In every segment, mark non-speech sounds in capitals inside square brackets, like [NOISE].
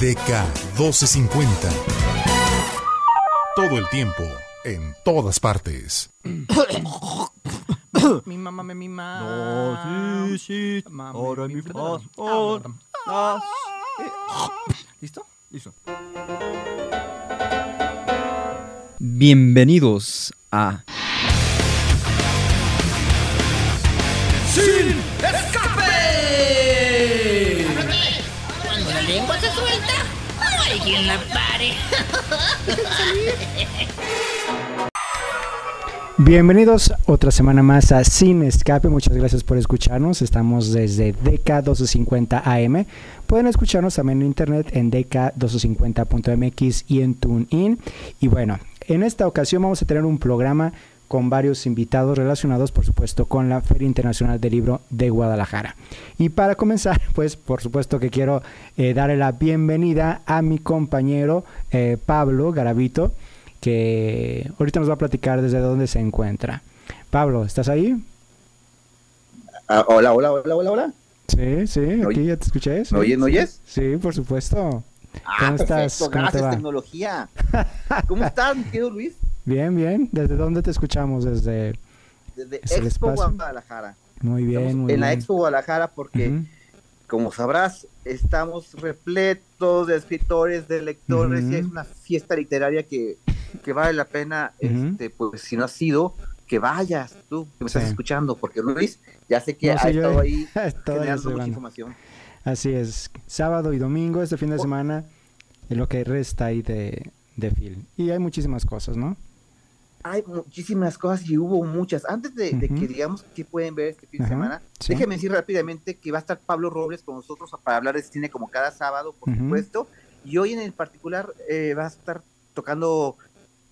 DK 1250. Todo el tiempo, en todas partes. [COUGHS] Mi mamá me mima. No, sí, sí. Mami, Ahora mi mi verdad. fa, sol, la, ¿Listo? Listo. Bienvenidos a ¡Sin quien la. Bienvenidos otra semana más a Sin Escape. Muchas gracias por escucharnos. Estamos desde DK1250 AM. Pueden escucharnos también en internet en DK1250.mx y en TuneIn. Y bueno, en esta ocasión vamos a tener un programa con varios invitados relacionados, por supuesto, con la Feria Internacional del Libro de Guadalajara. Y para comenzar, [LAUGHS] pues por supuesto que quiero eh, darle la bienvenida a mi compañero eh, Pablo Garavito que ahorita nos va a platicar desde dónde se encuentra. Pablo, ¿estás ahí? Ah, hola, hola, hola, hola, hola. Sí, sí, ¿Me aquí oye- ya te escuché. sí, ¿Me oyes, me oyes? Sí, por supuesto. Ah, ¿Cómo estás? perfecto, ¿Cómo te gracias, va? tecnología. ¿Cómo [LAUGHS] estás, mi querido Luis? Bien, bien. ¿Desde dónde te escuchamos? Desde... Desde ¿Es el Expo? Guadalajara. Muy bien, Estamos muy en la. Expo Guadalajara porque, como sabrás, estamos repletos de escritores, de lectores, y es una fiesta literaria que, que vale la pena, este, pues si no has sido, que vayas tú, que me estás escuchando, porque Luis, ya sé que No, ha sí, yo- estado ahí [LAUGHS] generando mucha información. Así es. Sábado y domingo, este fin de Oh. semana, es lo que resta ahí de, de film. Y hay muchísimas cosas, ¿no? Hay muchísimas cosas y hubo muchas. Antes de, que digamos qué pueden ver este fin de semana, sí. déjenme decir rápidamente que va a estar Pablo Robles con nosotros para hablar de cine como cada sábado, por supuesto. Y hoy en el particular eh, va a estar tocando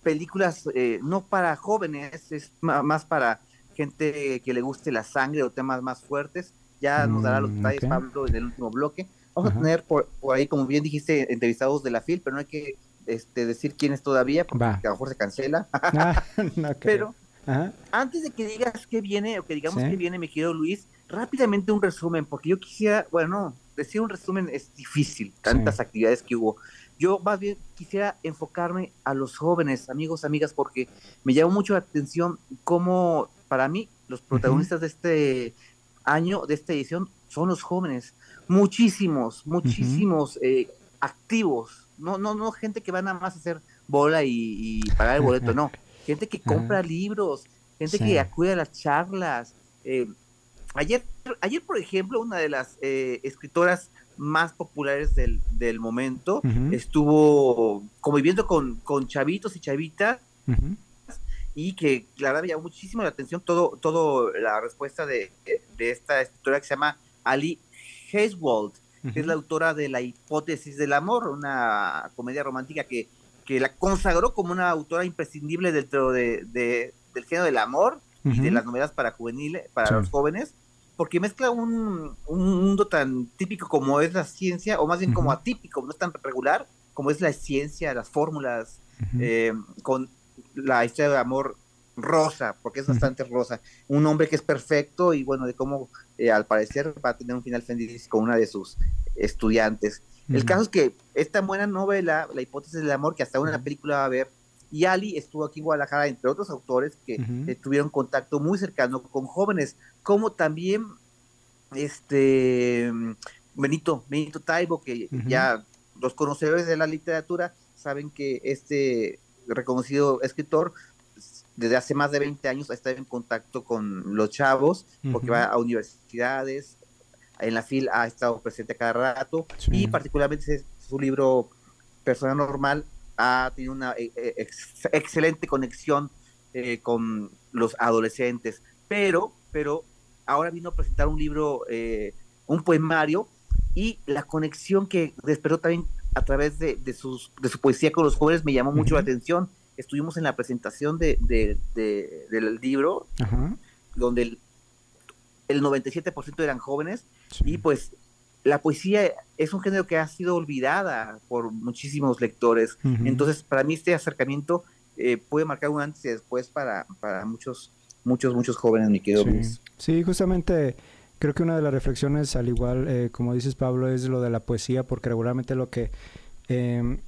películas eh, no para jóvenes, es más para gente que le guste la sangre o temas más fuertes. Ya nos dará los Mm, detalles. Pablo en el último bloque. Vamos a tener por, por ahí, como bien dijiste, entrevistados de la FIL, pero no hay que este, decir quién es todavía, porque Va. a lo mejor se cancela. [LAUGHS] Ah, no pero Ajá. antes de que digas qué viene o que digamos Sí. qué viene, mi querido Luis, rápidamente un resumen, porque yo quisiera, bueno, no, decir un resumen es difícil, tantas Sí. actividades que hubo. Yo más bien quisiera enfocarme a los jóvenes, amigos, amigas, porque me llamó mucho la atención cómo, para mí, los protagonistas de este año, de esta edición, son los jóvenes. Muchísimos, muchísimos eh, activos. No, no, no, gente que va nada más a hacer bola y, y pagar el boleto, no. [LAUGHS] Gente que compra libros, gente Sí. que acude a las charlas. Eh, ayer, ayer, por ejemplo, una de las eh, escritoras más populares del, del momento estuvo conviviendo con, con chavitos y chavitas y que la verdad me llamó muchísimo la atención todo, todo la respuesta de, de esta escritora que se llama Ali Hazelwold, que es la autora de La hipótesis del amor, una comedia romántica que, que la consagró como una autora imprescindible dentro de, de- del género del amor y de las novelas para juveniles, para Sí. los jóvenes, porque mezcla un, un mundo tan típico como es la ciencia, o más bien como atípico, no es tan regular, como es la ciencia, las fórmulas, eh, con la historia de amor rosa, porque es bastante rosa. Un hombre que es perfecto y bueno, de cómo eh, al parecer va a tener un final feliz con una de sus estudiantes. El caso es que esta buena novela, La hipótesis del amor, que hasta una película va a ver, y Ali estuvo aquí en Guadalajara, entre otros autores que eh, tuvieron contacto muy cercano con jóvenes, como también este Benito, Benito Taibo, que ya los conocedores de la literatura saben que este reconocido escritor desde hace más de 20 años ha estado en contacto con los chavos, porque Ujú. va a universidades, en la FIL ha estado presente cada rato, Sí. y particularmente su libro Persona Normal ha tenido una eh, eh, ex- excelente conexión eh, con los adolescentes, pero, pero ahora vino a presentar un libro, eh, un poemario, y la conexión que despertó también a través de, de sus, de su poesía con los jóvenes me llamó mucho la Ujú. atención. Estuvimos en la presentación de, de- de- del libro, Ajá. donde el, el 97% eran jóvenes, Sí. y pues la poesía es un género que ha sido olvidada por muchísimos lectores. Entonces, para mí este acercamiento eh, puede marcar un antes y después para, para muchos, muchos, muchos jóvenes, mi querido Sí. Luis. Sí, justamente Creo que una de las reflexiones, al igual eh, como dices Pablo, es lo de la poesía, porque regularmente lo que eh,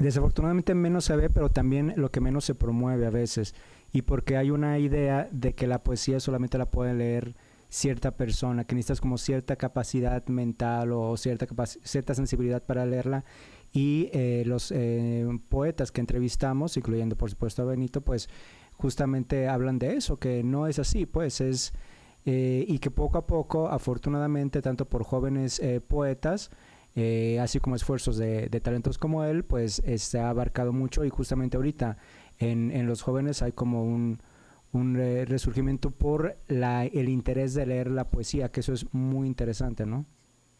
desafortunadamente menos se ve, pero también lo que menos se promueve a veces. Y porque hay una idea de que la poesía solamente la puede leer cierta persona, que necesitas como cierta capacidad mental o cierta, cierta sensibilidad para leerla. Y eh, los eh, poetas que entrevistamos, incluyendo por supuesto a Benito, pues justamente hablan de eso, que no es así, pues es... Eh, y que poco a poco, afortunadamente, tanto por jóvenes poetas, eh, así como esfuerzos de, talentos como él, pues se ha abarcado mucho y justamente ahorita en, en los jóvenes hay como un, un resurgimiento por la, el interés de leer la poesía, que eso es muy interesante, ¿no?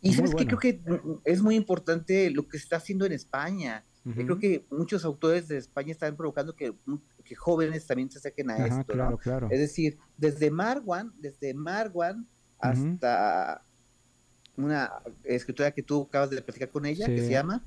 Y sabes que creo que es muy importante lo que se está haciendo en España. Creo que muchos autores de España están provocando que, que jóvenes también se saquen a esto. Claro, claro. Es decir, desde Marwan, desde Marwan hasta una escritora que tú acabas de platicar con ella, que se llama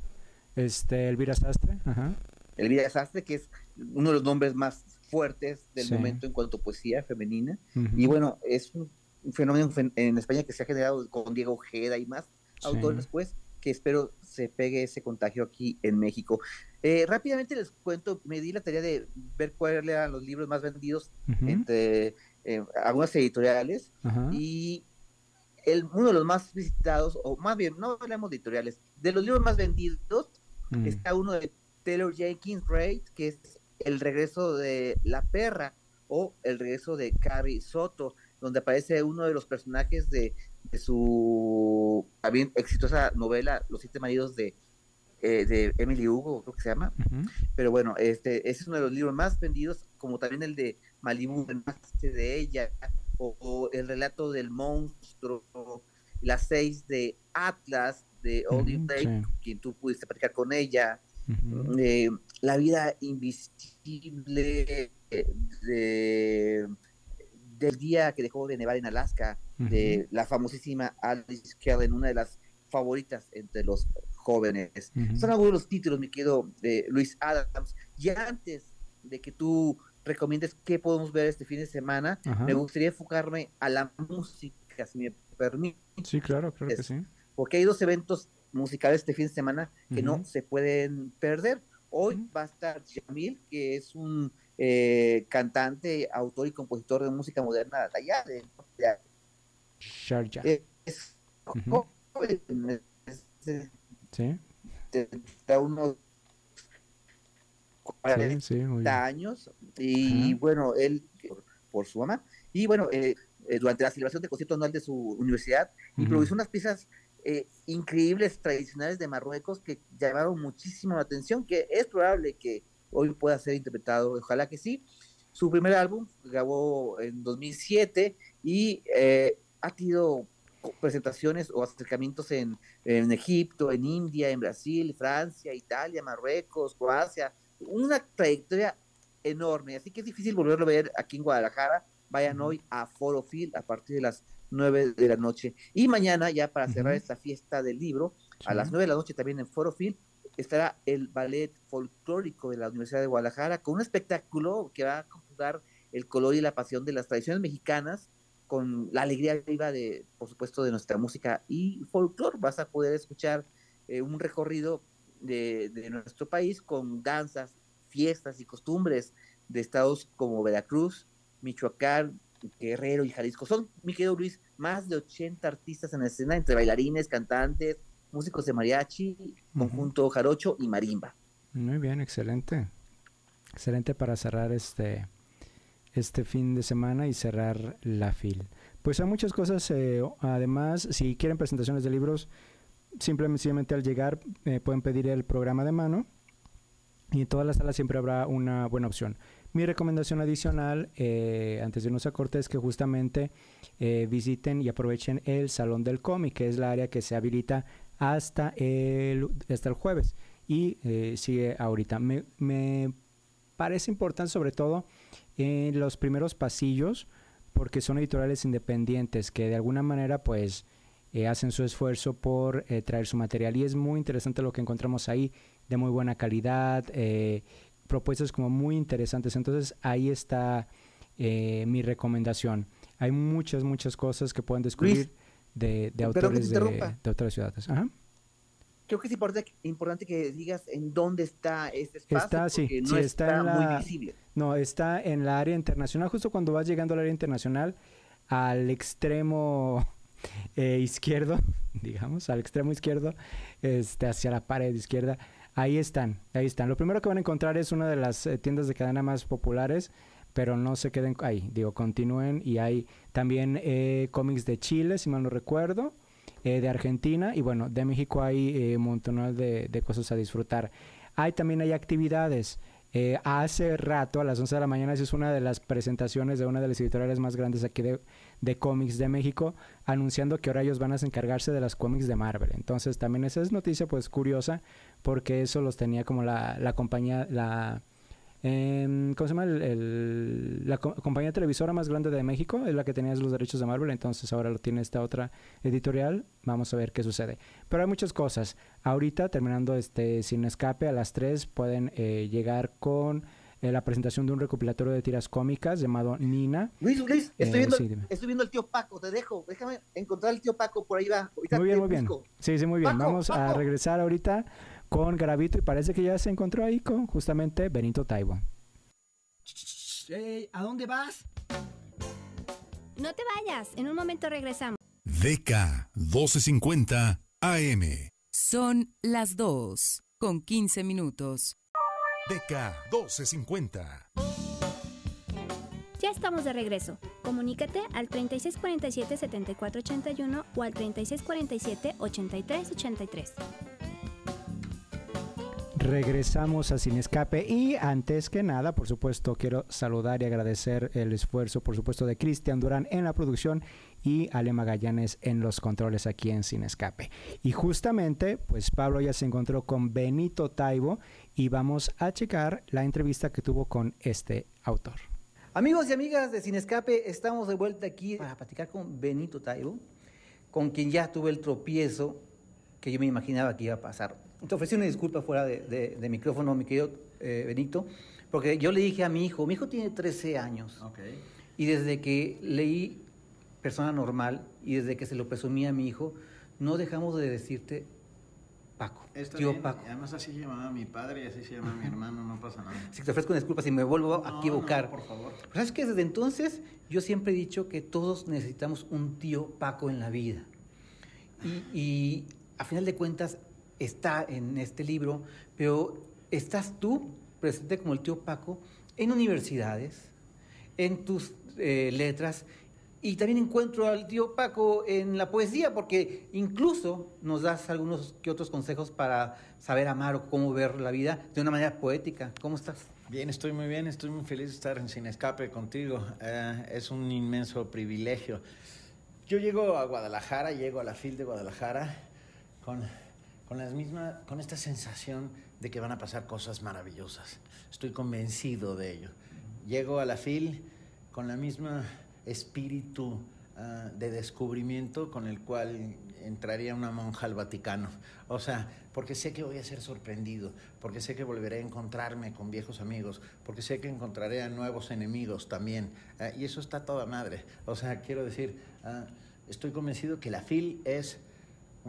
este Elvira Sastre, Ajá. Elvira Sastre, que es uno de los nombres más fuertes del momento en cuanto a poesía femenina. Y bueno, es un, fenómeno en España que se ha generado con Diego Ojeda y más autores pues que espero se pegue ese contagio aquí en México. Eh, rápidamente les cuento, me di la tarea de ver cuáles eran los libros más vendidos entre eh, algunas editoriales y el, uno de los más visitados, o más bien, no hablemos de editoriales, de los libros más vendidos, mm. está uno de Taylor Jenkins Reid, que es El regreso de la perra, o El regreso de Carrie Soto, donde aparece uno de los personajes de, su también exitosa novela Los siete maridos de, eh, de Emily Hugo, creo que se llama. Pero bueno, este, ese es uno de los libros más vendidos, como también el de Malibu, el más de ella, o, el relato del monstruo, las seis de Atlas, de Oldie quien tú pudiste platicar con ella, eh, la vida invisible de, del día que dejó de nevar en Alaska, de la famosísima Alice Kellen, una de las favoritas entre los jóvenes. Son algunos de los títulos, me quedo de Luis Adams. Y antes de que tú recomiendes qué podemos ver este fin de semana. Me gustaría enfocarme a la música, si me permite. Sí, claro, creo que sí. Porque hay dos eventos musicales este fin de semana que no se pueden perder. Hoy va a estar Jamil, que es un eh, cantante, autor y compositor de música moderna de allá de, Sharjah. Eh, es, sí. Está uno 40 años y bueno, él por, su mamá. Y bueno, eh, eh, durante la celebración del concierto anual de su universidad improvisó unas piezas eh, increíbles tradicionales de Marruecos que llamaron muchísimo la atención, que es probable que hoy pueda ser interpretado, ojalá que sí. Su primer álbum grabó en 2007 y ha tenido presentaciones o acercamientos en, en Egipto, en India, en Brasil, Francia, Italia, Marruecos, Croacia, una trayectoria enorme, así que es difícil volverlo a ver aquí en Guadalajara. Vayan hoy a Foro Phil a partir de las 9 de la noche. Y mañana, ya para cerrar esta fiesta del libro, a las 9 de la noche también en Foro Phil, estará el ballet folclórico de la Universidad de Guadalajara con un espectáculo que va a conjugar el color y la pasión de las tradiciones mexicanas con la alegría viva de, por supuesto, de nuestra música y folclore. Vas a poder escuchar eh, un recorrido de, nuestro país con danzas, fiestas y costumbres de estados como Veracruz, Michoacán, Guerrero y Jalisco. Son, mi querido Luis, más de 80 artistas en la escena, entre bailarines, cantantes, músicos de mariachi, conjunto jarocho y marimba. Muy bien, excelente. Excelente para cerrar este, este fin de semana y cerrar la fil. Pues hay muchas cosas, eh, además, si quieren presentaciones de libros, simplemente al llegar eh, pueden pedir el programa de mano y en todas las salas siempre habrá una buena opción. Mi recomendación adicional, eh, antes de irnos a corte, es que justamente eh, visiten y aprovechen el Salón del Cómic, que es la área que se habilita hasta el, hasta el jueves y sigue ahorita. Me, me, parece importante sobre todo en los primeros pasillos, porque son editoriales independientes que de alguna manera pues eh, hacen su esfuerzo por eh, traer su material y es muy interesante lo que encontramos ahí de muy buena calidad, eh, propuestas como muy interesantes. Entonces ahí está mi recomendación. Hay muchas, muchas cosas que pueden descubrir Luis, de, de autores de, otras ciudades. Ajá. Creo que es importante, importante que digas en dónde está este espacio, Está, sí, no sí, está está, en la- muy visible. No, está en la área internacional, justo cuando vas llegando al área internacional, al extremo [LAUGHS] eh, izquierdo, [LAUGHS] digamos, al extremo izquierdo, este, hacia la pared izquierda. Ahí están, ahí están. Lo primero que van a encontrar es una de las eh, tiendas de cadena más populares, pero no se queden ahí, digo, continúen. Y hay también eh, cómics de Chile, si mal no recuerdo, eh, de Argentina, y bueno, de México hay eh, un montón de, de cosas a disfrutar. Hay también hay actividades. Eh, hace rato, a las 11 de la mañana, es una de las presentaciones de una de las editoriales más grandes aquí de, de cómics de México, anunciando que ahora ellos van a encargarse de las cómics de Marvel. Entonces, también esa es noticia pues curiosa, porque eso los tenía como la, la compañía, la... em, ¿Cómo se llama? El- el- la co- compañía televisora más grande de México es la que tenía los derechos de Marvel, entonces ahora lo tiene esta otra editorial. Vamos a ver qué sucede. Pero hay muchas cosas. Ahorita, terminando este Sin Escape, a las 3 pueden eh, llegar con eh, la presentación de un recopilatorio de tiras cómicas llamado Nina. Luis, Luis, Eh, estoy, viendo, sí, estoy viendo el tío Paco, te dejo. Déjame encontrar el tío Paco, por ahí va. Ahorita Muy bien, muy bien. Sí, sí, muy bien. Paco, Vamos a regresar ahorita con Gravito y parece que ya se encontró ahí con justamente Benito Taibo. ¿A dónde vas? No te vayas, en un momento regresamos. DK 1250 AM. Son las 2 con 15 minutos. DK 1250. Ya estamos de regreso. Comunícate al 3647-7481 o al 3647-8383. Regresamos a Sin Escape y antes que nada, por supuesto, quiero saludar y agradecer el esfuerzo, por supuesto, de Cristian Durán en la producción y Ale Magallanes en los controles aquí en Sin Escape. Y justamente, pues Pablo ya se encontró con Benito Taibo y vamos a checar la entrevista que tuvo con este autor. Amigos y amigas de Sin Escape, estamos de vuelta aquí para platicar con Benito Taibo, con quien ya tuve el tropiezo que yo me imaginaba que iba a pasar. Te ofrecí una disculpa fuera de, de- de micrófono, mi querido eh, Benito, porque yo le dije a mi hijo, mi hijo tiene 13 años, y desde que leí Persona Normal y desde que se lo presumí a mi hijo, no dejamos de decirte Paco, Está tío bien, Paco. Además así se llamaba mi padre y así se llama mi hermano, no pasa nada. Si te ofrezco una disculpa si me vuelvo a No, equivocar. no, por favor. Pero ¿Sabes que Desde entonces yo siempre he dicho que todos necesitamos un tío Paco en la vida. Y, y a final de cuentas está en este libro, pero estás tú presente como el tío Paco en universidades, en tus eh, letras, y también encuentro al tío Paco en la poesía, porque incluso nos das algunos que otros consejos para saber amar o cómo ver la vida de una manera poética. ¿Cómo estás? Bien, estoy muy bien, estoy muy feliz de estar en Sin Escape contigo. Eh, es un inmenso privilegio. Yo llego a Guadalajara, llego a la FIL de Guadalajara con, con, las misma, con esta sensación de que van a pasar cosas maravillosas. Estoy convencido de ello. Llego a la FIL con la misma espíritu ah, de descubrimiento con el cual entraría una monja al Vaticano. O sea, porque sé que voy a ser sorprendido, porque sé que volveré a encontrarme con viejos amigos, porque sé que encontraré a nuevos enemigos también. Ah, y eso está toda madre. O sea, quiero decir, ah, estoy convencido que la FIL es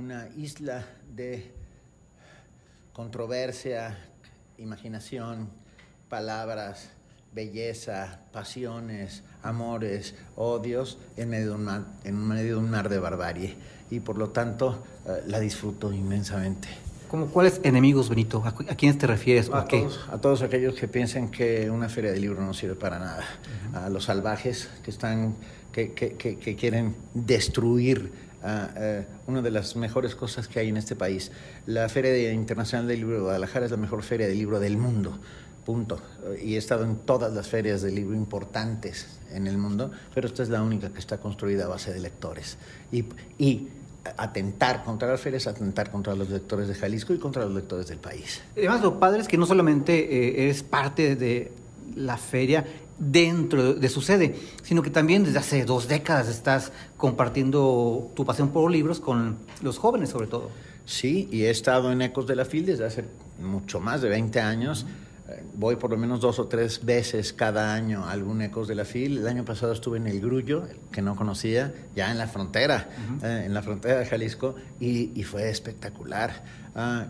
una isla de controversia, imaginación, palabras, belleza, pasiones, amores, odios en medio de un mar, en medio de, un mar de barbarie. Y por lo tanto eh, la disfruto inmensamente. ¿Cómo, ¿Cuáles enemigos, Benito? ¿A, a quiénes te refieres? o A a qué? todos, a todos aquellos que piensen que una feria de libros no sirve para nada. A los salvajes que están, que, que- que- que quieren destruir ah, eh, una de las mejores cosas que hay en este país. La Feria Internacional del Libro de Guadalajara es la mejor feria de libro del mundo. Punto. Y he estado en todas las ferias de libro importantes en el mundo, pero esta es la única que está construida a base de lectores. Y, y atentar contra las ferias, atentar contra los lectores de Jalisco y contra los lectores del país. Además, lo padre es que no solamente eh, eres parte de la feria dentro de su sede, sino que también desde hace dos décadas estás compartiendo tu pasión por los libros con los jóvenes sobre todo. Sí, y he estado en Ecos de la FIL desde hace mucho más de 20 años, eh, voy por lo menos dos o tres veces cada año a algún Ecos de la FIL. El año pasado estuve en El Grullo, que no conocía, ya en la frontera, eh, en la frontera de Jalisco, y, y fue espectacular. Ah,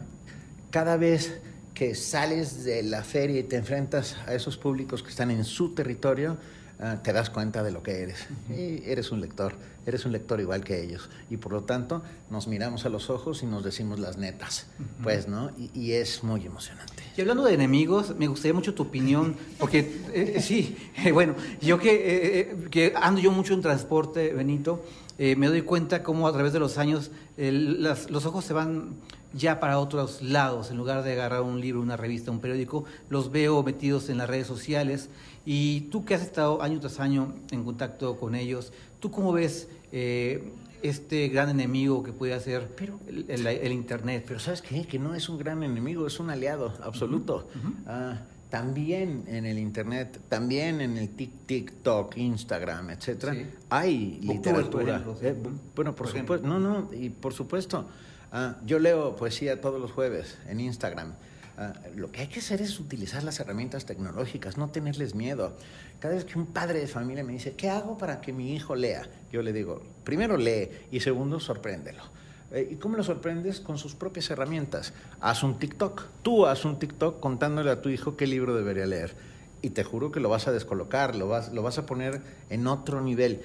cada vez que sales de la feria y te enfrentas a esos públicos que están en su territorio, ah, te das cuenta de lo que eres. Y eres un lector, eres un lector igual que ellos. Y por lo tanto, nos miramos a los ojos y nos decimos las netas, pues, ¿no? Y, y es muy emocionante. Y hablando de enemigos, me gustaría mucho tu opinión, porque eh, eh, sí, [LAUGHS] eh, bueno, yo que, eh, que ando yo mucho en transporte, Benito, eh, me doy cuenta cómo a través de los años las- los ojos se van ya para otros lados, en lugar de agarrar un libro, una revista, un periódico, los veo metidos en las redes sociales. Y tú que has estado año tras año en contacto con ellos, ¿tú cómo ves eh, este gran enemigo que puede hacer el, el- el Internet? Pero ¿sabes qué? Que no es un gran enemigo, es un aliado absoluto. Ah, también en el Internet, también en el Tik- TikTok, Instagram, etcétera, Sí. hay Booktubers, por literatura. ejemplo, sí. Eh, bu- bueno, por, Por supuesto, no, no, y por supuesto. Ah, yo leo poesía todos los jueves en Instagram. Ah, lo que hay que hacer es utilizar las herramientas tecnológicas, no tenerles miedo. Cada vez que un padre de familia me dice, ¿qué hago para que mi hijo lea? Yo le digo, primero lee y segundo, sorpréndelo. Eh, ¿Y cómo lo sorprendes? Con sus propias herramientas. Haz un TikTok. Tú haz un TikTok contándole a tu hijo qué libro debería leer. Y te juro que lo vas a descolocar, lo vas, lo vas a poner en otro nivel.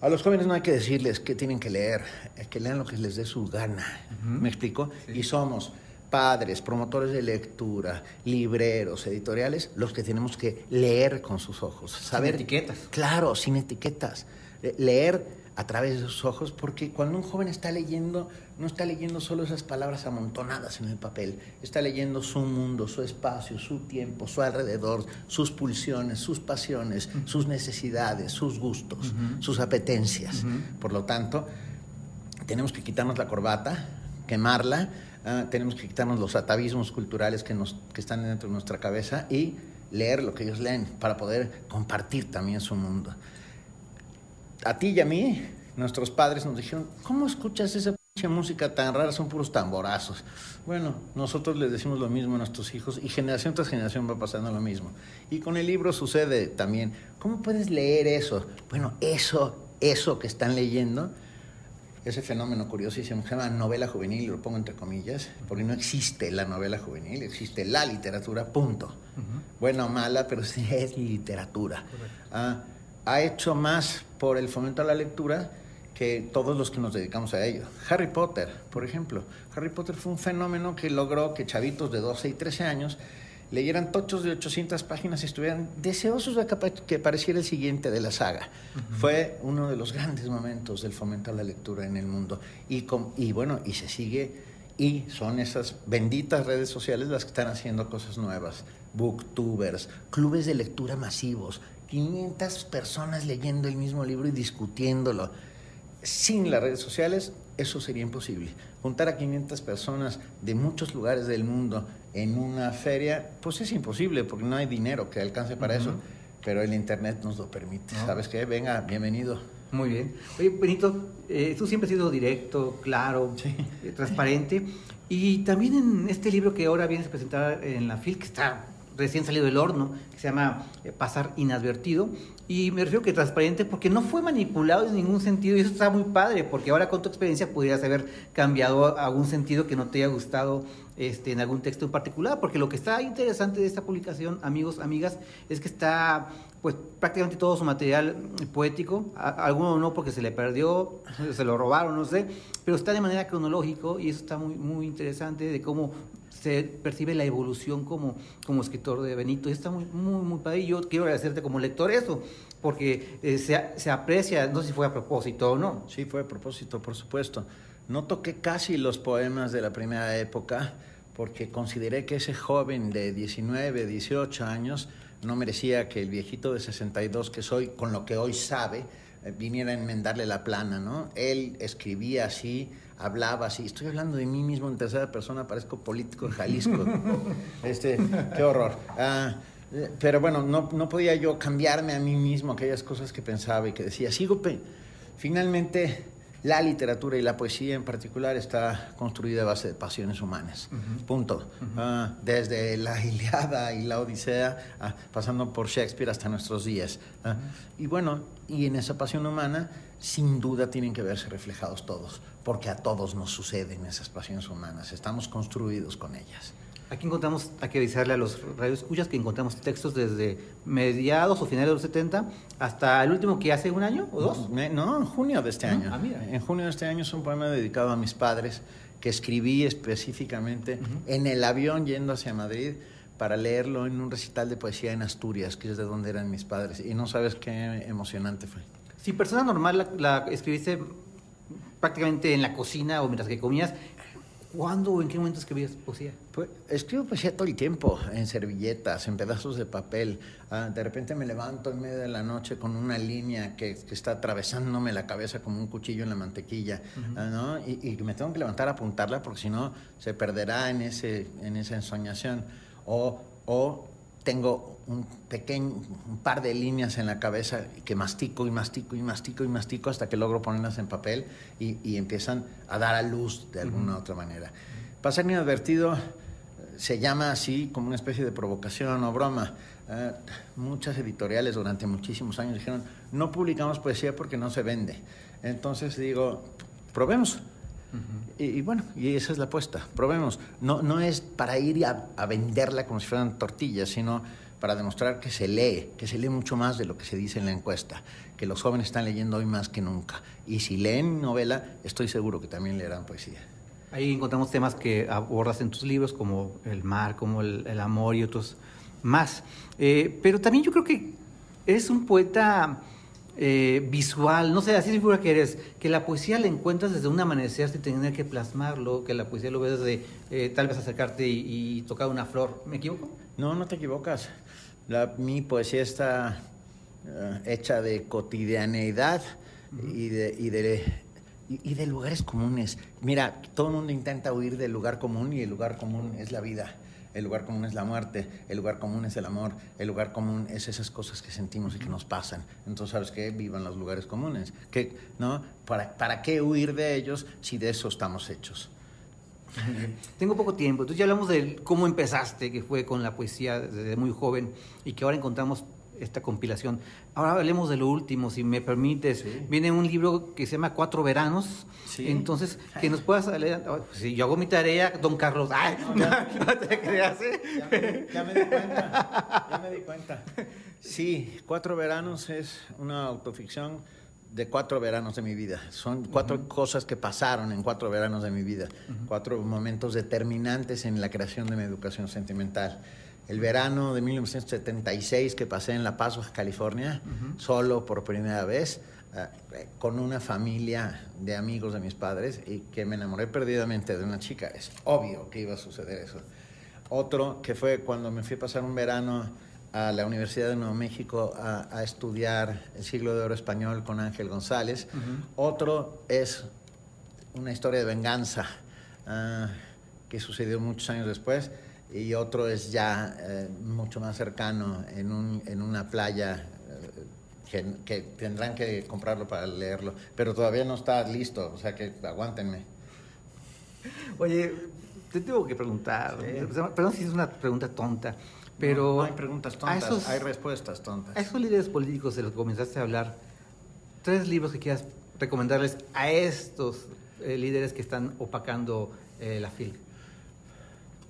A los jóvenes no hay que decirles qué tienen que leer, es que lean lo que les dé su gana. ¿Me explico? Y somos padres, promotores de lectura, libreros, editoriales, los que tenemos que leer con sus ojos. Saber etiquetas. Claro, sin etiquetas. Eh, Leer a través de sus ojos, porque cuando un joven está leyendo, no está leyendo solo esas palabras amontonadas en el papel, está leyendo su mundo, su espacio, su tiempo, su alrededor, sus pulsiones, sus pasiones, sus necesidades, sus gustos, sus apetencias. Por lo tanto, tenemos que quitarnos la corbata, quemarla, ah, tenemos que quitarnos los atavismos culturales que, nos, que están dentro de nuestra cabeza y leer lo que ellos leen para poder compartir también su mundo. A ti y a mí, nuestros padres nos dijeron, ¿cómo escuchas pinche música tan rara? Son puros tamborazos. Bueno, nosotros les decimos lo mismo a nuestros hijos y generación tras generación va pasando lo mismo. Y con el libro sucede también. ¿Cómo puedes leer eso? Bueno, eso, eso que están leyendo, ese fenómeno curiosísimo que se llama novela juvenil, lo pongo entre comillas, porque no existe la novela juvenil, existe la literatura, punto. Buena o mala, pero sí es literatura. Ah, ha hecho más por el fomento a la lectura que todos los que nos dedicamos a ello. Harry Potter, por ejemplo. Harry Potter fue un fenómeno que logró que chavitos de 12 y 13 años leyeran tochos de 800 páginas y estuvieran deseosos de que apa- que apareciera el siguiente de la saga. Fue uno de los grandes momentos del fomento a la lectura en el mundo. Y, con- y bueno, y se sigue, y son esas benditas redes sociales las que están haciendo cosas nuevas. Booktubers, clubes de lectura masivos, 500 personas leyendo el mismo libro y discutiéndolo. Sin las redes sociales, eso sería imposible. Juntar a 500 personas de muchos lugares del mundo en una feria, pues es imposible porque no hay dinero que alcance para eso. Pero el Internet nos lo permite. ¿Sabes qué? Venga, bienvenido. Muy bien. Oye, Benito, eh, tú siempre has sido directo, claro, eh, transparente. Y también en este libro que ahora vienes a presentar en la FIL, que está recién salido del horno, que se llama eh, Pasar Inadvertido. Y me refiero que transparente porque no fue manipulado en ningún sentido y eso está muy padre, porque ahora con tu experiencia pudieras haber cambiado algún sentido que no te haya gustado este, en algún texto en particular, porque lo que está interesante de esta publicación, amigos, amigas, es que está pues prácticamente todo su material poético, a- alguno no porque se le perdió, se lo robaron, no sé, pero está de manera cronológico y eso está muy, muy interesante de cómo se percibe la evolución como, como escritor de Benito. Y está muy, muy, muy padre. Y yo quiero agradecerte como lector eso, porque eh, se, se aprecia, no sé si fue a propósito o no. Sí, fue a propósito, por supuesto. No toqué casi los poemas de la primera época porque consideré que ese joven de 19, 18 años no merecía que el viejito de 62 que soy, con lo que hoy sabe, eh, viniera a enmendarle la plana, ¿no? Él escribía así, hablaba así. Estoy hablando de mí mismo en tercera persona, parezco político de Jalisco. [LAUGHS] este, qué horror. Ah, pero bueno, no, no podía yo cambiarme a mí mismo aquellas cosas que pensaba y que decía. Sigo, finalmente, La literatura y la poesía en particular está construida a base de pasiones humanas. Punto. Ah, desde la Iliada y la Odisea, ah, pasando por Shakespeare hasta nuestros días. Ah, y bueno, y en esa pasión humana, sin duda tienen que verse reflejados todos, porque a todos nos suceden esas pasiones humanas. Estamos construidos con ellas. Aquí encontramos, hay que avisarle a los radioescuchas que encontramos textos desde mediados o finales de los 70 hasta el último que hace un año o dos. Me- No, en junio de este Ah, año. ah, mira. En junio de este año es un poema dedicado a mis padres que escribí específicamente en el avión yendo hacia Madrid para leerlo en un recital de poesía en Asturias, que es de donde eran mis padres. Y no sabes qué emocionante fue. Si persona normal la, la escribiste prácticamente en la cocina o mientras que comías, ¿cuándo o en qué momento escribías poesía? Pues, escribo poesía todo el tiempo, en servilletas, en pedazos de papel. Ah, de repente me levanto en medio de la noche con una línea que, que está atravesándome la cabeza como un cuchillo en la mantequilla, ah, ¿no? Y, y me tengo que levantar a apuntarla porque si no se perderá en, ese, en esa ensoñación. O, o tengo un pequeño, un par de líneas en la cabeza que mastico y mastico y mastico y mastico hasta que logro ponerlas en papel y, y empiezan a dar a luz de alguna otra manera. Pasar inadvertido eh, se llama así como una especie de provocación o broma. Eh, muchas editoriales durante muchísimos años dijeron, no publicamos poesía porque no se vende. Entonces digo, probemos. Y, y bueno, y esa es la apuesta, probemos. No, no es para ir a, a venderla como si fueran tortillas, sino para demostrar que se lee, que se lee mucho más de lo que se dice en la encuesta, que los jóvenes están leyendo hoy más que nunca. Y si leen novela, estoy seguro que también leerán poesía. Ahí encontramos temas que abordas en tus libros, como el mar, como el, el amor y otros más. Eh, pero también yo creo que eres un poeta eh, visual, no sé, así se figura que eres, que la poesía la encuentras desde un amanecer sin tener que plasmarlo, que la poesía lo ves desde eh, tal vez acercarte y, y tocar una flor. ¿Me equivoco? No, no te equivocas. La- mi poesía está eh, hecha de cotidianeidad y, de, y, de, y de lugares comunes. Mira, todo el mundo intenta huir del lugar común y el lugar común es la vida. El lugar común es la muerte, el lugar común es el amor, el lugar común es esas cosas que sentimos y que nos pasan. Entonces, ¿sabes qué? Vivan los lugares comunes. ¿Qué, no? ¿Para, ¿Para qué huir de ellos si de eso estamos hechos? [LAUGHS] Tengo poco tiempo, entonces ya hablamos de cómo empezaste, que fue con la poesía desde muy joven y que ahora encontramos esta compilación. Ahora hablemos de lo último, si me permites. Viene un libro que se llama Cuatro Veranos. Sí. Entonces, que nos puedas leer. oh, pues, Si yo hago mi tarea, don Carlos. Ay, [LAUGHS] no, te creas, ¿eh? Ya me, ya me di cuenta, ya me di cuenta. Sí, Cuatro Veranos es una autoficción de cuatro veranos de mi vida. Son cuatro cosas que pasaron en cuatro veranos de mi vida, cuatro momentos determinantes en la creación de mi educación sentimental. El verano de 1976 que pasé en La Paz, Baja California, solo por primera vez, eh, con una familia de amigos de mis padres y que me enamoré perdidamente de una chica. Es obvio que iba a suceder eso. Otro que fue cuando me fui a pasar un verano a la Universidad de Nuevo México a, a estudiar el siglo de oro español con Ángel González. Otro es una historia de venganza ah, que sucedió muchos años después. Y otro es ya eh, mucho más cercano en, un- en una playa eh, que, que tendrán que comprarlo para leerlo. Pero todavía no está listo, o sea que aguántenme. Oye, te tengo que preguntar. Perdón si es una pregunta tonta, pero. No, no hay preguntas a tontas, esos- hay respuestas tontas. A esos líderes políticos de los que comenzaste a hablar, tres libros que quieras recomendarles a estos eh, líderes que están opacando eh, la FIL.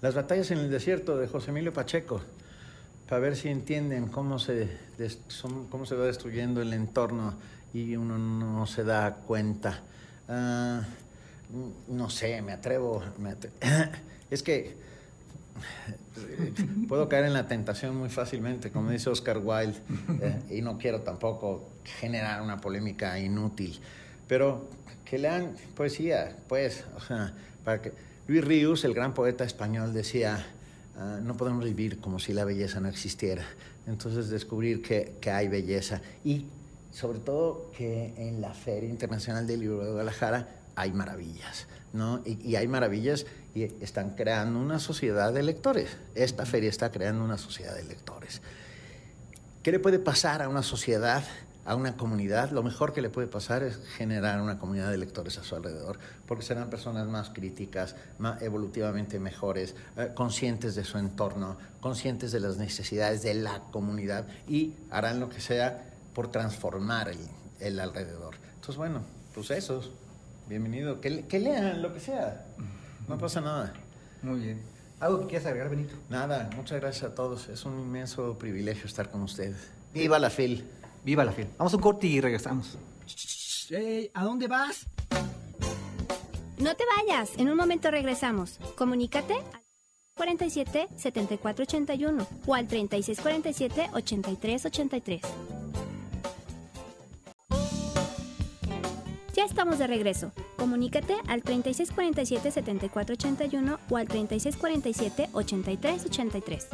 Las batallas en el desierto de José Emilio Pacheco, para ver si entienden cómo se, cómo se va destruyendo el entorno y uno no se da cuenta. Ah, no sé, me atrevo. [COUGHS] es que puedo caer en la tentación muy fácilmente, como dice Oscar Wilde, eh, y no quiero tampoco generar una polémica inútil, pero que lean poesía, pues, o sea, para que Luis Ríos, el gran poeta español, decía, ah, no podemos vivir como si la belleza no existiera. Entonces descubrir que, que hay belleza y sobre todo que en la Feria Internacional del Libro de Guadalajara hay maravillas, ¿no? Y, y hay maravillas y están creando una sociedad de lectores. Esta feria está creando una sociedad de lectores. ¿Qué le puede pasar a una sociedad a una comunidad, lo mejor que le puede pasar es generar una comunidad de lectores a su alrededor, porque serán personas más críticas, más evolutivamente mejores, eh, conscientes de su entorno, conscientes de las necesidades de la comunidad y harán lo que sea por transformar el, el alrededor. Entonces, bueno, pues eso, bienvenido, que, que lean lo que sea, no pasa nada. Muy bien. ¿Algo que quieras agregar, Benito? Nada, muchas gracias a todos. Es un inmenso privilegio estar con ustedes. ¡Viva la FIL! Viva la FIL. Vamos a un corte y regresamos. ¿A dónde vas? No te vayas, en un momento regresamos. Comunícate al 47 74 81 o al 36 47 83 83. Ya estamos de regreso. Comunícate al 3647 7481 o al 3647 8383.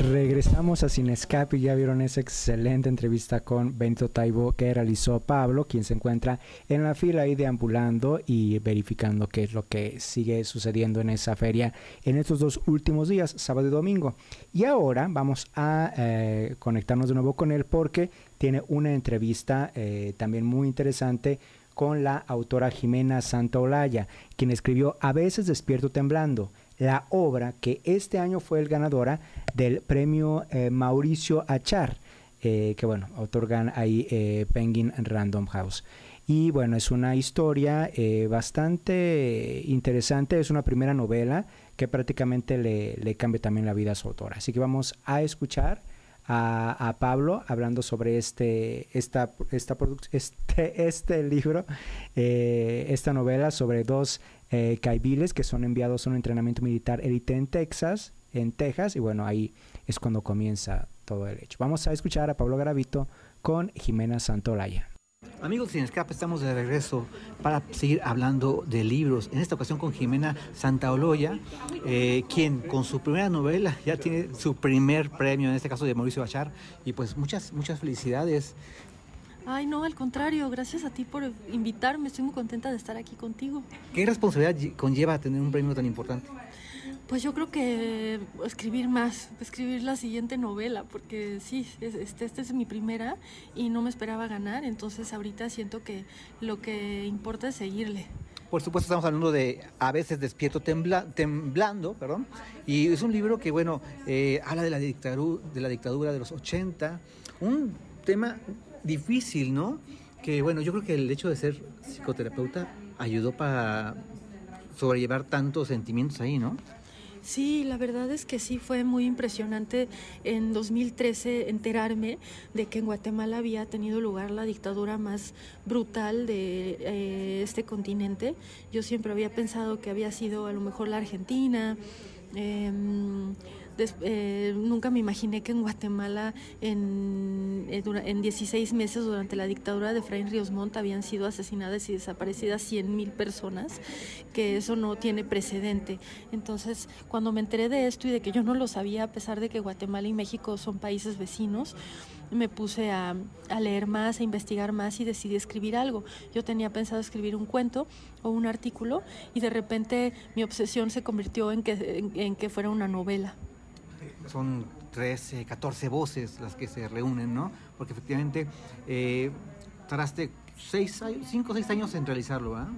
Regresamos a Sin Escape y ya vieron esa excelente entrevista con Benito Taibo que realizó Pablo, quien se encuentra en la fila ahí deambulando y verificando qué es lo que sigue sucediendo en esa feria en estos dos últimos días, sábado y domingo. Y ahora vamos a eh, conectarnos de nuevo con él porque tiene una entrevista eh, también muy interesante con la autora Jimena Santaolalla, quien escribió A veces despierto temblando la obra que este año fue el ganadora del premio eh, Mauricio Achar, eh, que bueno, otorgan ahí eh, Penguin Random House. Y bueno, es una historia bastante interesante, es una primera novela que prácticamente le, le, cambia también la vida a su autora. Así que vamos a escuchar a, Pablo hablando sobre este, esta, esta este, [LAUGHS] este libro, esta novela sobre dos eh, caibiles que son enviados a un entrenamiento militar élite en Texas, en Texas, y bueno, ahí es cuando comienza todo el hecho. Vamos a escuchar a Pablo Garavito con Jimena Santolaya. Amigos Sin Escape, estamos de regreso para seguir hablando de libros. En esta ocasión con Jimena Santaoloya, eh, quien con su primera novela ya tiene su primer premio, en este caso de Mauricio Bachar. Y pues muchas, muchas felicidades. Ay, no, al contrario, gracias a ti por invitarme, estoy muy contenta de estar aquí contigo. ¿Qué responsabilidad conlleva tener un premio tan importante? Pues yo creo que escribir más, escribir la siguiente novela, porque sí, este, esta es mi primera y no me esperaba ganar, entonces ahorita siento que lo que importa es seguirle. Por supuesto estamos hablando de A veces despierto temblando, perdón, y es un libro que, bueno, eh, habla de la, dictadura, de la dictadura de los 80, un tema difícil, ¿no? Que bueno, yo creo que el hecho de ser psicoterapeuta ayudó para sobrellevar tantos sentimientos ahí, ¿no? Sí, la verdad es que sí fue muy impresionante en 2013 enterarme de que en Guatemala había tenido lugar la dictadura más brutal de eh, este continente. Yo siempre había pensado que había sido a lo mejor la Argentina. Eh, eh, nunca me imaginé que en Guatemala en, eh, en 16 meses durante la dictadura de Fray Ríos Montt habían sido asesinadas y desaparecidas 100 mil personas, que eso no tiene precedente. Entonces, cuando me enteré de esto y de que yo no lo sabía, a pesar de que Guatemala y México son países vecinos, me puse a, a, leer más, a investigar más y decidí escribir algo. Yo tenía pensado escribir un cuento o un artículo y de repente mi obsesión se convirtió en que, en que fuera una novela son 13, 14 voces las que se reúnen, ¿no? Porque efectivamente eh, tardaste 5 o 6 años en realizarlo, ¿ah?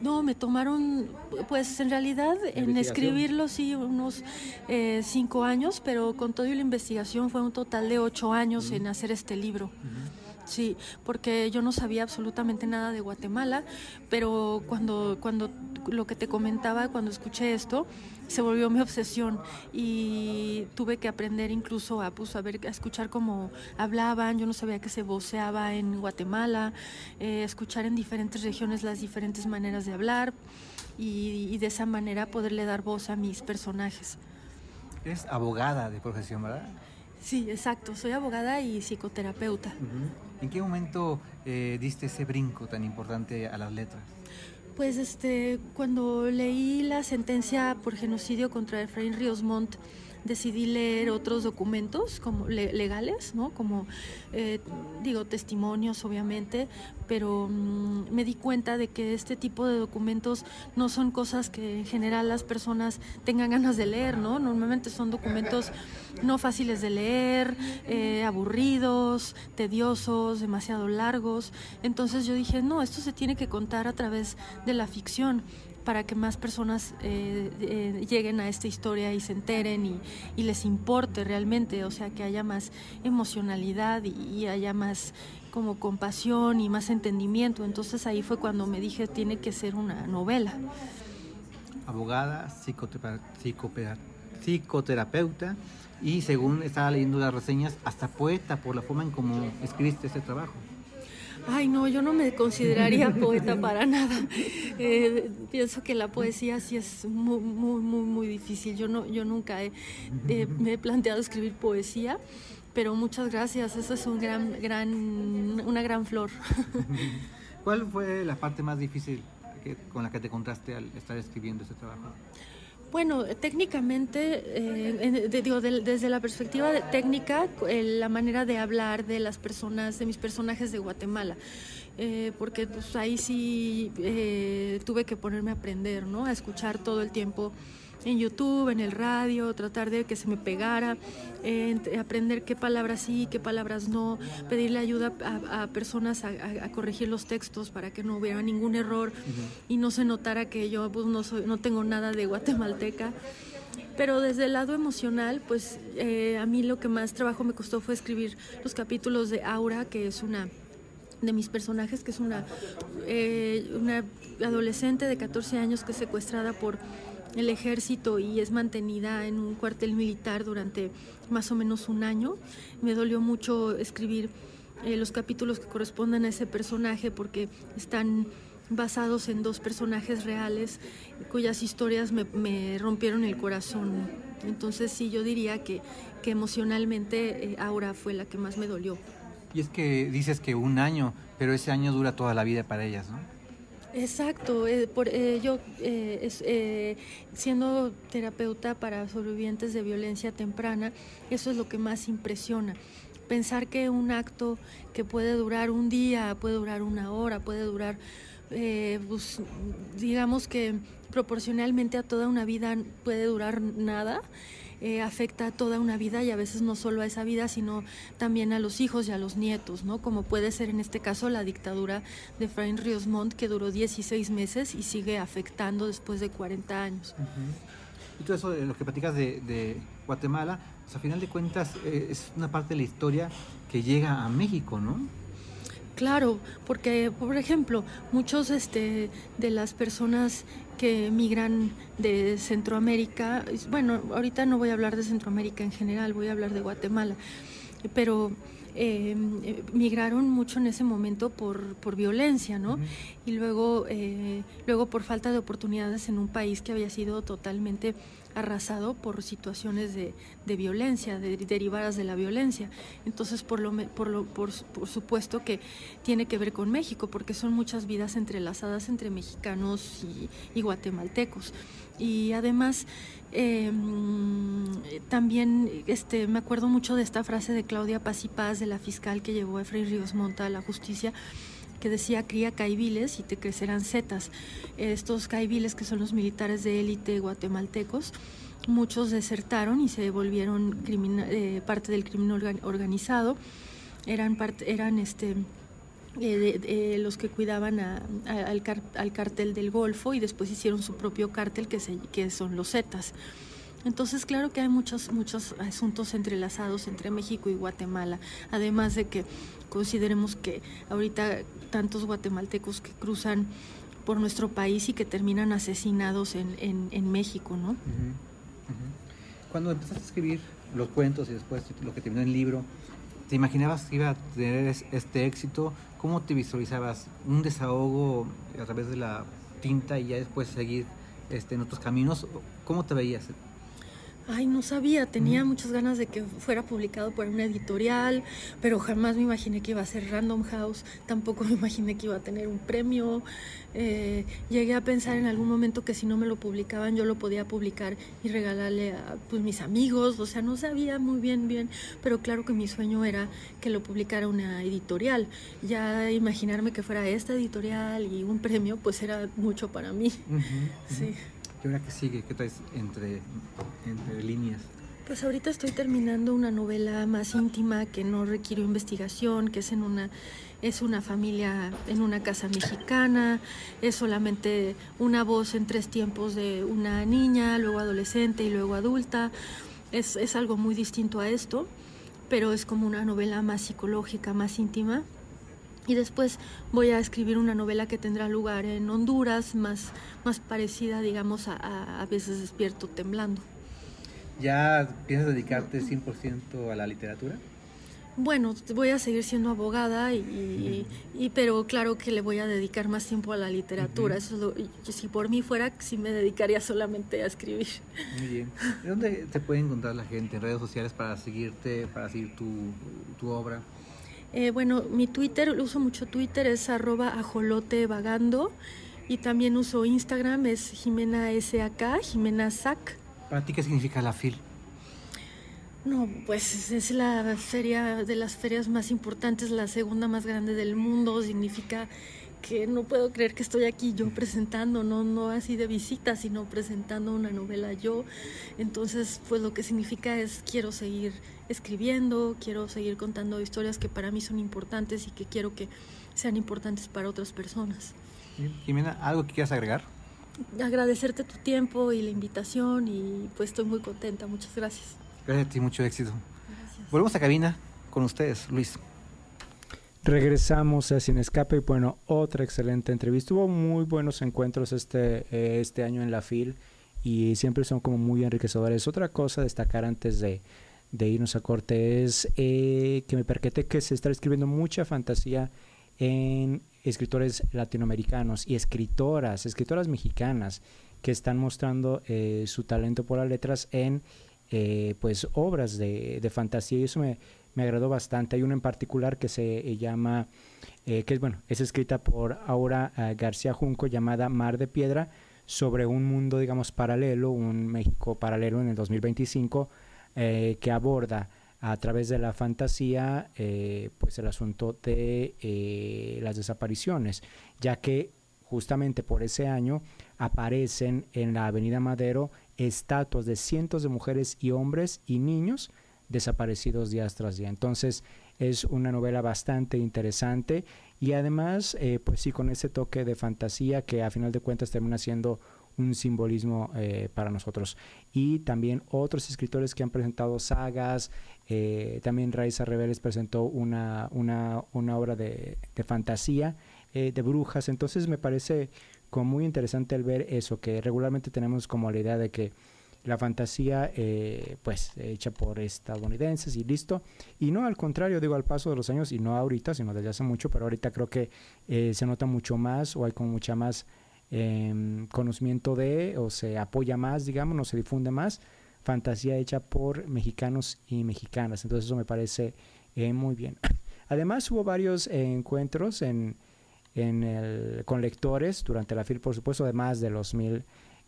No, me tomaron, pues en realidad en escribirlo sí unos eh, cinco años, pero con todo y la investigación fue un total de ocho años en hacer este libro. Sí, porque yo no sabía absolutamente nada de Guatemala, pero cuando, cuando lo que te comentaba, cuando escuché esto, se volvió mi obsesión y tuve que aprender incluso a, pues, a, ver, a escuchar cómo hablaban, yo no sabía que se voceaba en Guatemala, eh, escuchar en diferentes regiones las diferentes maneras de hablar y, y de esa manera poderle dar voz a mis personajes. Es abogada de profesión, ¿verdad? Sí, exacto. Soy abogada y psicoterapeuta. ¿En qué momento eh, diste ese brinco tan importante a las letras? Pues este, cuando leí la sentencia por genocidio contra Efraín Ríos Montt decidí leer otros documentos como legales, ¿no? Como, eh, digo, testimonios, obviamente, pero mm, me di cuenta de que este tipo de documentos no son cosas que en general las personas tengan ganas de leer, ¿no? Normalmente son documentos no fáciles de leer, eh, aburridos, tediosos, demasiado largos. Entonces yo dije, no, esto se tiene que contar a través de la ficción para que más personas eh, eh, lleguen a esta historia y se enteren y, les importe realmente, o sea, que haya más emocionalidad y, haya más como compasión y más entendimiento. Entonces ahí fue cuando me dije, tiene que ser una novela. Abogada, psicoterapeuta y según estaba leyendo las reseñas, hasta poeta por la forma en cómo escribiste este trabajo. Ay, no, yo no me consideraría poeta para nada. Eh, pienso que la poesía sí es muy, muy, muy, muy difícil. Yo, no, yo nunca he, me he planteado escribir poesía, pero muchas gracias. Eso es un gran, gran, una gran flor. ¿Cuál fue la parte más difícil con la que te encontraste al estar escribiendo este trabajo? Bueno, técnicamente, eh, digo, desde la perspectiva técnica, la manera de hablar de las personas, de mis personajes de Guatemala. Eh, porque pues ahí sí eh, tuve que ponerme a aprender, ¿no? A escuchar todo el tiempo en YouTube, en el radio, tratar de que se me pegara, aprender qué palabras sí, qué palabras no, pedirle ayuda a, personas a, corregir los textos para que no hubiera ningún error y no se notara que yo pues, no, soy, no tengo nada de guatemalteca. Pero desde el lado emocional, pues eh, a mí lo que más trabajo me costó fue escribir los capítulos de Aura, que es una de mis personajes, que es una, eh, una adolescente de 14 años que es secuestrada por el ejército y es mantenida en un cuartel militar durante más o menos un año. Me dolió mucho escribir eh, los capítulos que corresponden a ese personaje porque están basados en dos personajes reales cuyas historias me, rompieron el corazón. Entonces sí, yo diría que, que emocionalmente eh, Aura fue la que más me dolió. Y es que dices que un año, pero ese año dura toda la vida para ellas, ¿no? Exacto, eh, por, eh, yo eh, siendo terapeuta para sobrevivientes de violencia temprana, eso es lo que más impresiona. Pensar que un acto que puede durar un día, puede durar una hora, puede durar, pues, digamos que proporcionalmente a toda una vida puede durar nada, eh, afecta a toda una vida y a veces no solo a esa vida, sino también a los hijos y a los nietos, ¿no? Como puede ser en este caso la dictadura de Efraín Ríos Montt, que duró 16 meses y sigue afectando después de 40 años. Y todo eso, lo que platicas de, Guatemala, pues a final de cuentas eh, es una parte de la historia que llega a México, ¿no? Claro, porque por ejemplo, muchos este, de las personas que migran de Centroamérica, bueno, ahorita no voy a hablar de Centroamérica en general, voy a hablar de Guatemala, pero eh, migraron mucho en ese momento por, por violencia, ¿no? Y luego, eh, luego por falta de oportunidades en un país que había sido totalmente arrasado por situaciones de, violencia, de, derivadas de la violencia. Entonces, por, lo, por, lo, por, supuesto que tiene que ver con México, porque son muchas vidas entrelazadas entre mexicanos y, guatemaltecos. Y además, em, también este, me acuerdo mucho de esta frase de Claudia Paz y Paz, de la fiscal que llevó a Efraín Ríos Monta a la justicia, que decía cría caibiles y te crecerán setas. Estos caibiles que son los militares de élite guatemaltecos, muchos desertaron y se volvieron eh, parte del crimen organizado. Eran, eran este, eh, los que cuidaban al, al, cartel del Golfo y después hicieron su propio cartel que, se, que son los Zetas. Entonces, claro que hay muchos, muchos asuntos entrelazados entre México y Guatemala, además de que consideremos que ahorita tantos guatemaltecos que cruzan por nuestro país y que terminan asesinados en, en, México, ¿no? Cuando empezaste a escribir los cuentos y después lo que terminó en el libro, ¿te imaginabas que iba a tener este éxito? ¿Cómo te visualizabas? ¿Un desahogo a través de la tinta y ya después seguir este, en otros caminos? ¿Cómo te veías? Ay, no sabía, tenía muchas ganas de que fuera publicado por una editorial, pero jamás me imaginé que iba a ser Random House, tampoco [LAUGHS] me imaginé que iba a tener un premio. Eh, llegué a pensar en algún momento que si no me lo publicaban yo lo podía publicar y regalarle a pues, mis amigos, o sea, no sabía muy bien, bien, pero claro que mi sueño era que lo publicara una editorial. Ya imaginarme que fuera esta editorial y un premio, pues era mucho para mí. Sí. ¿Y ahora qué sigue? ¿Qué traes entre, entre líneas? Pues ahorita estoy terminando una novela más íntima que no requiere investigación, que es en una es una familia en una casa mexicana, es solamente una voz en tres tiempos de una niña, luego adolescente y luego adulta. Es, es algo muy distinto a esto, pero es como una novela más psicológica, más íntima. Y después voy a escribir una novela que tendrá lugar en Honduras, más, más parecida, digamos, a, a, veces despierto temblando. ¿Ya piensas dedicarte 100% a la literatura? Bueno, voy a seguir siendo abogada, y, y, pero claro que le voy a dedicar más tiempo a la literatura. Eso si por mí fuera, sí me dedicaría solamente a escribir. Muy bien. ¿Dónde te puede encontrar la gente en redes sociales para seguirte, para seguir tu, tu obra? Eh, bueno, mi Twitter, uso mucho Twitter, es arroba ajolotevagando. Y también uso Instagram, es Jimena SAK, Jimena SAC. ¿Para ti qué significa la FIL? No, pues es la feria de las ferias más importantes, la segunda más grande del mundo. Significa que no puedo creer que estoy aquí yo presentando, no, no así de visita, sino presentando una novela yo. Entonces, pues lo que significa es quiero seguir escribiendo, quiero seguir contando historias que para mí son importantes y que quiero que sean importantes para otras personas. Jimena, ¿algo que quieras agregar? Agradecerte tu tiempo y la invitación y pues estoy muy contenta, muchas gracias. Gracias a ti, mucho éxito. Gracias. Volvemos a cabina con ustedes, Luis. Regresamos a Sin Escape y bueno, otra excelente entrevista. Hubo muy buenos encuentros este, eh, este año en la FIL y siempre son como muy enriquecedores. Otra cosa a destacar antes de, irnos a corte es eh, que me percaté que se está escribiendo mucha fantasía en escritores latinoamericanos y escritoras, escritoras mexicanas que están mostrando eh, su talento por las letras en eh, pues obras de, de, fantasía y eso me, me, agradó bastante. Hay una en particular que se llama, eh, que es bueno, es escrita por Aura uh, García Junco llamada Mar de Piedra sobre un mundo digamos paralelo, un México paralelo en el 2025 eh, que aborda a través de la fantasía eh, pues el asunto de eh, las desapariciones, ya que justamente por ese año aparecen en la Avenida Madero estatuas de cientos de mujeres y hombres y niños desaparecidos día tras día. Entonces es una novela bastante interesante y además eh, pues sí con ese toque de fantasía que a final de cuentas termina siendo un simbolismo eh, para nosotros. Y también otros escritores que han presentado sagas, eh, también Raiza Reveles presentó una, una, una obra de, de fantasía, eh, de brujas, entonces me parece como muy interesante el ver eso, que regularmente tenemos como la idea de que la fantasía eh, pues hecha por estadounidenses y listo. Y no al contrario digo al paso de los años y no ahorita sino desde hace mucho pero ahorita creo que eh, se nota mucho más o hay como mucha más eh, conocimiento de o se apoya más digamos no se difunde más fantasía hecha por mexicanos y mexicanas. Entonces eso me parece eh, muy bien. [CLEARS THROAT] Además hubo varios encuentros en, en el, con lectores durante la FIL por supuesto además de los mil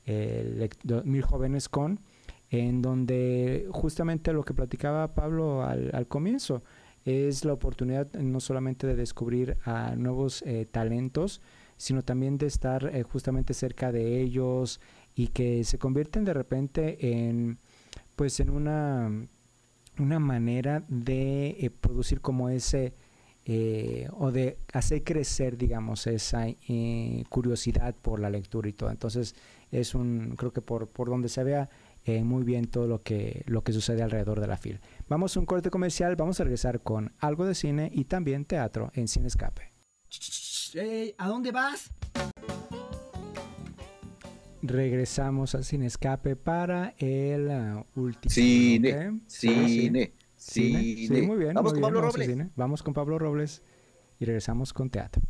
eh, Mil Jóvenes Con, en donde justamente lo que platicaba Pablo al, al, comienzo es la oportunidad no solamente de descubrir a nuevos eh, talentos, sino también de estar eh, justamente cerca de ellos y que se convierten de repente en pues en una una manera de eh, producir como ese eh, o de hacer crecer, digamos, esa eh, curiosidad por la lectura y todo. Entonces, es un, creo que por, por donde se vea eh, muy bien todo lo que, lo que sucede alrededor de la FIL. Vamos a un corte comercial, vamos a regresar con algo de cine y también teatro en Cine Escape. Hey, ¿A dónde vas? Regresamos al Cine Escape para el último. Cine, cine. Cine. Cine. Sí, muy bien. Vamos muy con bien, Pablo vamos Robles. Vamos con Pablo Robles y regresamos con teatro.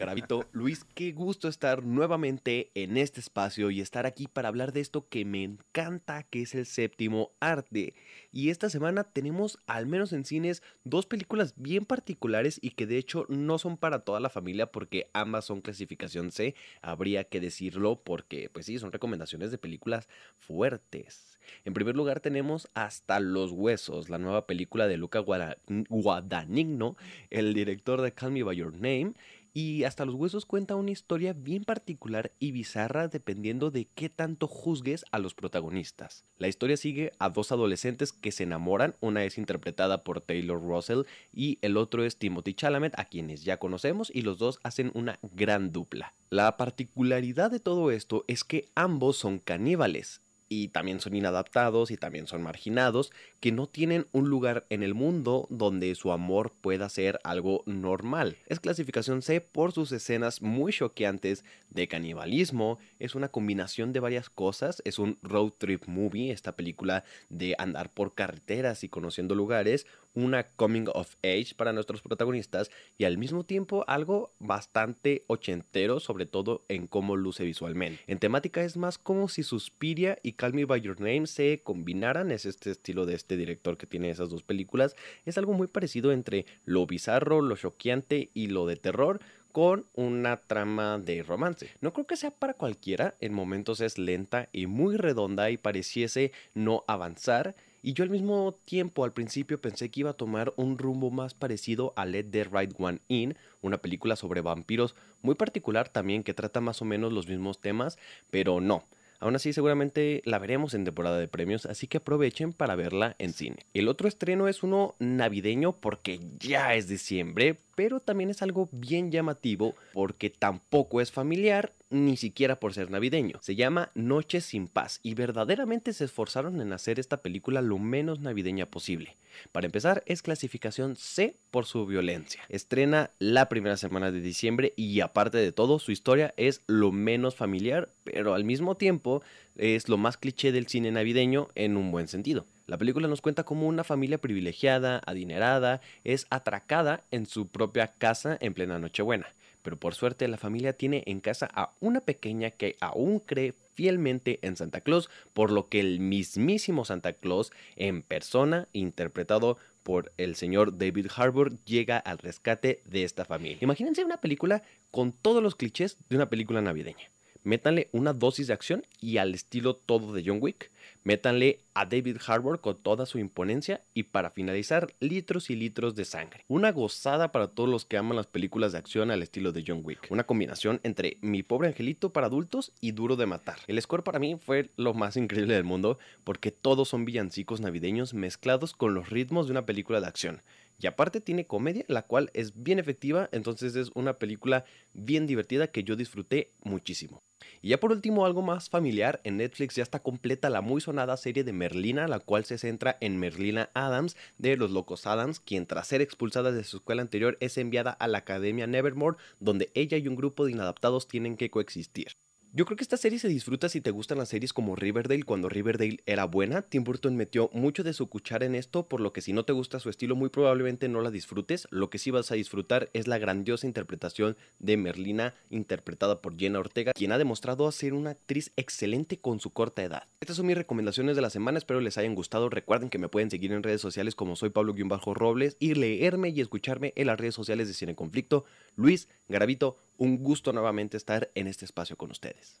Gravito, Luis, qué gusto estar nuevamente en este espacio y estar aquí para hablar de esto que me encanta, que es el séptimo arte. Y esta semana tenemos, al menos en cines, dos películas bien particulares y que de hecho no son para toda la familia porque ambas son clasificación C, habría que decirlo porque, pues sí, son recomendaciones de películas fuertes. En primer lugar tenemos Hasta los Huesos, la nueva película de Luca Guadagnino, el director de Call Me By Your Name, y hasta los huesos cuenta una historia bien particular y bizarra dependiendo de qué tanto juzgues a los protagonistas. La historia sigue a dos adolescentes que se enamoran, una es interpretada por Taylor Russell y el otro es Timothy Chalamet, a quienes ya conocemos y los dos hacen una gran dupla. La particularidad de todo esto es que ambos son caníbales y también son inadaptados y también son marginados, que no tienen un lugar en el mundo donde su amor pueda ser algo normal. Es clasificación C por sus escenas muy choqueantes de canibalismo, es una combinación de varias cosas, es un road trip movie, esta película de andar por carreteras y conociendo lugares, una coming of age para nuestros protagonistas y al mismo tiempo algo bastante ochentero, sobre todo en cómo luce visualmente. En temática es más como si Suspiria y Call Me By Your Name se combinaran, es este estilo de este director que tiene esas dos películas, es algo muy parecido entre lo bizarro, lo choqueante y lo de terror, con una trama de romance. No creo que sea para cualquiera, en momentos es lenta y muy redonda y pareciese no avanzar y yo al mismo tiempo al principio pensé que iba a tomar un rumbo más parecido a Let the Right One In, una película sobre vampiros muy particular también que trata más o menos los mismos temas, pero no. Aún así, seguramente la veremos en temporada de premios, así que aprovechen para verla en cine. El otro estreno es uno navideño porque ya es diciembre, pero también es algo bien llamativo porque tampoco es familiar ni siquiera por ser navideño. Se llama Noche sin Paz y verdaderamente se esforzaron en hacer esta película lo menos navideña posible. Para empezar, es clasificación C por su violencia. Estrena la primera semana de diciembre y aparte de todo, su historia es lo menos familiar, pero al mismo tiempo es lo más cliché del cine navideño en un buen sentido. La película nos cuenta cómo una familia privilegiada, adinerada, es atracada en su propia casa en plena Nochebuena. Pero por suerte la familia tiene en casa a una pequeña que aún cree fielmente en Santa Claus, por lo que el mismísimo Santa Claus en persona, interpretado por el señor David Harbour, llega al rescate de esta familia. Imagínense una película con todos los clichés de una película navideña métanle una dosis de acción y al estilo todo de John Wick. Métanle a David Harbour con toda su imponencia y para finalizar, litros y litros de sangre. Una gozada para todos los que aman las películas de acción al estilo de John Wick. Una combinación entre Mi pobre angelito para adultos y Duro de matar. El score para mí fue lo más increíble del mundo porque todos son villancicos navideños mezclados con los ritmos de una película de acción. Y aparte tiene comedia, la cual es bien efectiva, entonces es una película bien divertida que yo disfruté muchísimo. Y ya por último, algo más familiar, en Netflix ya está completa la muy sonada serie de Merlina, la cual se centra en Merlina Adams de los Locos Adams, quien tras ser expulsada de su escuela anterior es enviada a la Academia Nevermore, donde ella y un grupo de inadaptados tienen que coexistir. Yo creo que esta serie se disfruta si te gustan las series como Riverdale cuando Riverdale era buena. Tim Burton metió mucho de su cuchara en esto, por lo que si no te gusta su estilo muy probablemente no la disfrutes. Lo que sí vas a disfrutar es la grandiosa interpretación de Merlina interpretada por Jenna Ortega, quien ha demostrado ser una actriz excelente con su corta edad. Estas son mis recomendaciones de la semana, espero les hayan gustado. Recuerden que me pueden seguir en redes sociales como soy Pablo-Robles y leerme y escucharme en las redes sociales de Cine Conflicto. Luis Garavito, un gusto nuevamente estar en este espacio con ustedes.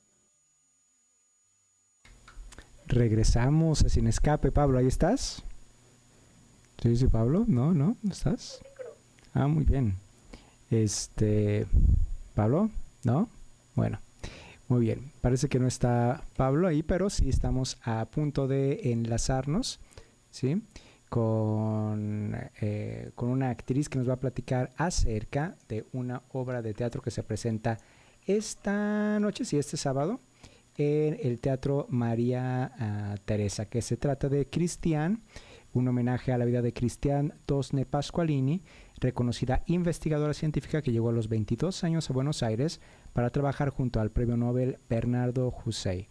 Regresamos a Sin Escape. Pablo, ¿ahí estás? Sí, sí, Pablo. No, no, ¿no estás? Ah, muy bien. Este, Pablo, ¿no? Bueno, muy bien. Parece que no está Pablo ahí, pero sí estamos a punto de enlazarnos, ¿sí? Con, eh, con una actriz que nos va a platicar acerca de una obra de teatro que se presenta esta noche, sí, este sábado, en el Teatro María ah, Teresa, que se trata de Cristian, un homenaje a la vida de Cristian Tosne Pasqualini, reconocida investigadora científica que llegó a los 22 años a Buenos Aires para trabajar junto al premio Nobel Bernardo Hussein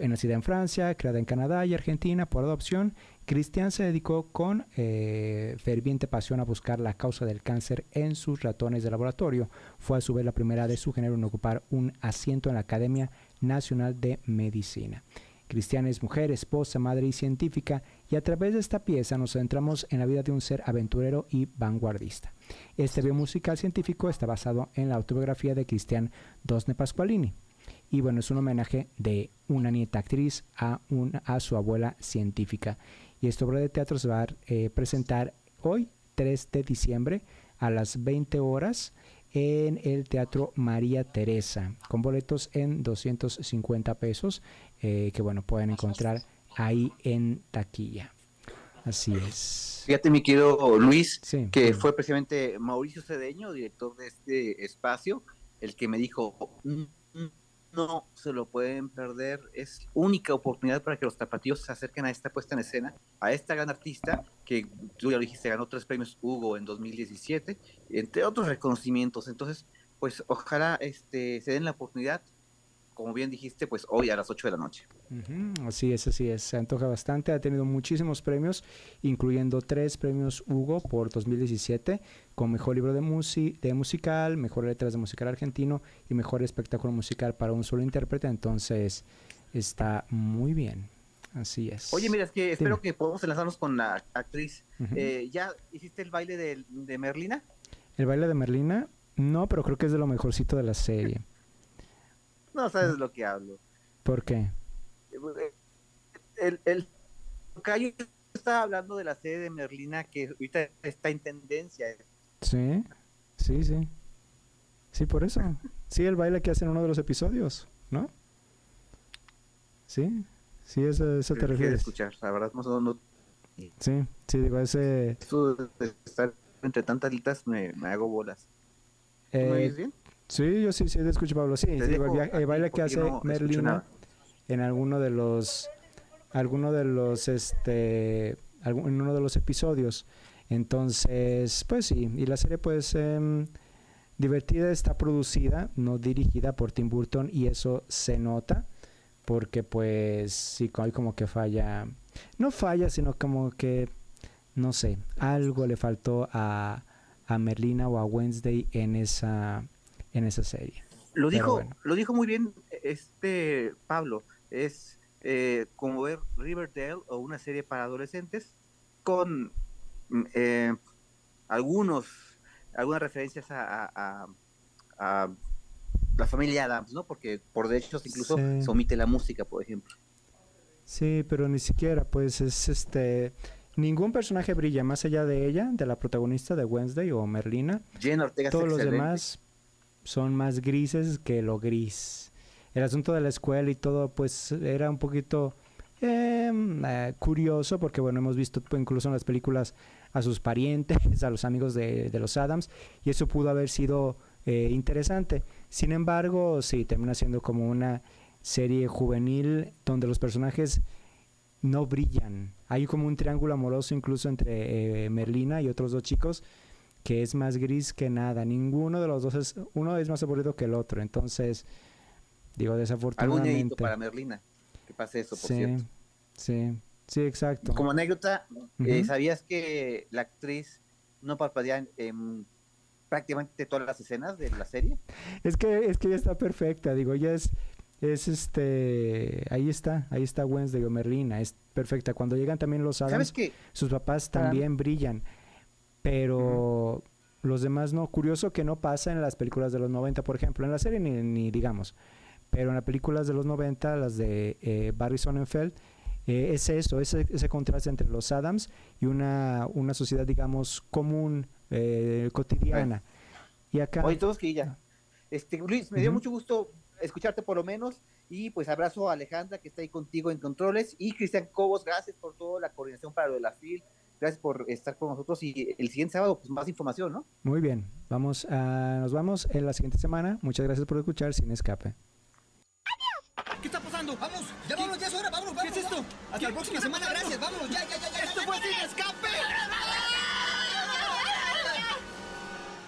nacida en Francia, creada en Canadá y Argentina por adopción, Cristian se dedicó con eh, ferviente pasión a buscar la causa del cáncer en sus ratones de laboratorio. Fue a su vez la primera de su género en ocupar un asiento en la Academia Nacional de Medicina. Cristian es mujer, esposa, madre y científica, y a través de esta pieza nos centramos en la vida de un ser aventurero y vanguardista. Este video musical científico está basado en la autobiografía de Cristian Dosne Pasqualini. Y bueno, es un homenaje de una nieta actriz a, a su abuela científica. Y esta obra de teatro se va a eh, presentar hoy, 3 de diciembre, a las 20 horas en el Teatro María Teresa, con boletos en 250 pesos, eh, que bueno, pueden encontrar ahí en taquilla. Así es. Fíjate, mi querido Luis, que fue precisamente Mauricio Cedeño, director de este espacio, el que me dijo, mm, no se lo pueden perder. Es única oportunidad para que los tapatíos se acerquen a esta puesta en escena, a esta gran artista que tú ya lo dijiste, ganó tres premios Hugo en 2017, entre otros reconocimientos. Entonces, pues ojalá este, se den la oportunidad como bien dijiste, pues hoy a las 8 de la noche. Así es, así es. Se antoja bastante. Ha tenido muchísimos premios, incluyendo tres premios Hugo por 2017, con Mejor Libro de, de Musical, Mejor Letras de Musical Argentino y Mejor Espectáculo Musical para un solo intérprete. Entonces, está muy bien. Así es. Oye, mira, es que espero que podamos enlazarnos con la actriz. Eh, ¿Ya hiciste el baile de, de Merlina? El baile de Merlina, no, pero creo que es de lo mejorcito de la serie. No sabes lo que hablo. ¿Por qué? El, el Cayo estaba hablando de la serie de Merlina que ahorita está en tendencia. Sí, sí, sí. Sí, por eso. Sí, el baile que hace en uno de los episodios, ¿no? Sí, sí, eso, eso te refieres. escuchar, la verdad, no, no, Sí, sí, digo, ese... Eso de estar entre tantas litas me, me hago bolas. ¿Me eh, oyes bien? Sí, yo sí, sí, te escucho, Pablo. Sí, el, baile que hace Merlina en alguno de los, alguno de los, este, en uno de los episodios. Entonces, pues sí, y la serie pues eh, divertida, está producida, no dirigida por Tim Burton y eso se nota porque pues sí, hay como que falla, no falla, sino como que, no sé, algo le faltó a, a Merlina o a Wednesday en esa en esa serie. Lo dijo, lo dijo muy bien este Pablo. Es eh, como ver Riverdale o una serie para adolescentes con mm, eh, algunos algunas referencias a, la familia Adams, ¿no? Porque por derechos incluso se omite la música, por ejemplo. Sí, pero ni siquiera, pues es este ningún personaje brilla más allá de ella, de la protagonista de Wednesday o Merlina. Todos los demás son más grises que lo gris. El asunto de la escuela y todo, pues era un poquito em, eh, curioso porque, bueno, hemos visto incluso en las películas a sus parientes, [LAUGHS] a los amigos de, los Adams, y eso pudo haber sido eh, interesante. Sin embargo, sí, termina siendo como una serie juvenil donde los personajes no brillan. Hay como un triángulo amoroso incluso entre eh, Merlina y otros dos chicos que es más gris que nada. Ninguno de los dos es, uno es más aburrido que el otro. Entonces, digo, desafortunadamente. Algún para Merlina, que pase eso, por cierto. Sí, sí, exacto. Como anécdota, eh, ¿sabías que la actriz no parpadea en, prácticamente todas las escenas de la serie? Es que, es que ella está perfecta, digo, ella es, es este, ahí está, ahí está Wednesday o Merlina, es perfecta. Cuando llegan también los Adams, sus papás también brillan pero los demás no. Curioso que no pasa en las películas de los 90, por ejemplo, en la serie ni, digamos, pero en las películas de los 90, las de eh, Barry Sonnenfeld, eh, es eso, ese, ese contraste entre los Adams y una, una sociedad, digamos, común, eh, cotidiana. Y acá... Oye, todos que ya. Este, Luis, me dio mucho gusto escucharte por lo menos. Y pues abrazo a Alejandra que está ahí contigo en controles. Y Cristian Cobos, gracias por toda la coordinación para lo de la FIL. Gracias por estar con nosotros y el siguiente sábado, pues más información, ¿no? Muy bien, vamos a, nos vamos en la siguiente semana. Muchas gracias por escuchar Sin Escape. ¿Qué está pasando? Vamos, ya vámonos, ya es hora, vámonos, ¿Qué es esto? Hasta la próxima semana, gracias, vámonos, ya, ya, ya, ya. Esto fue Sin Escape.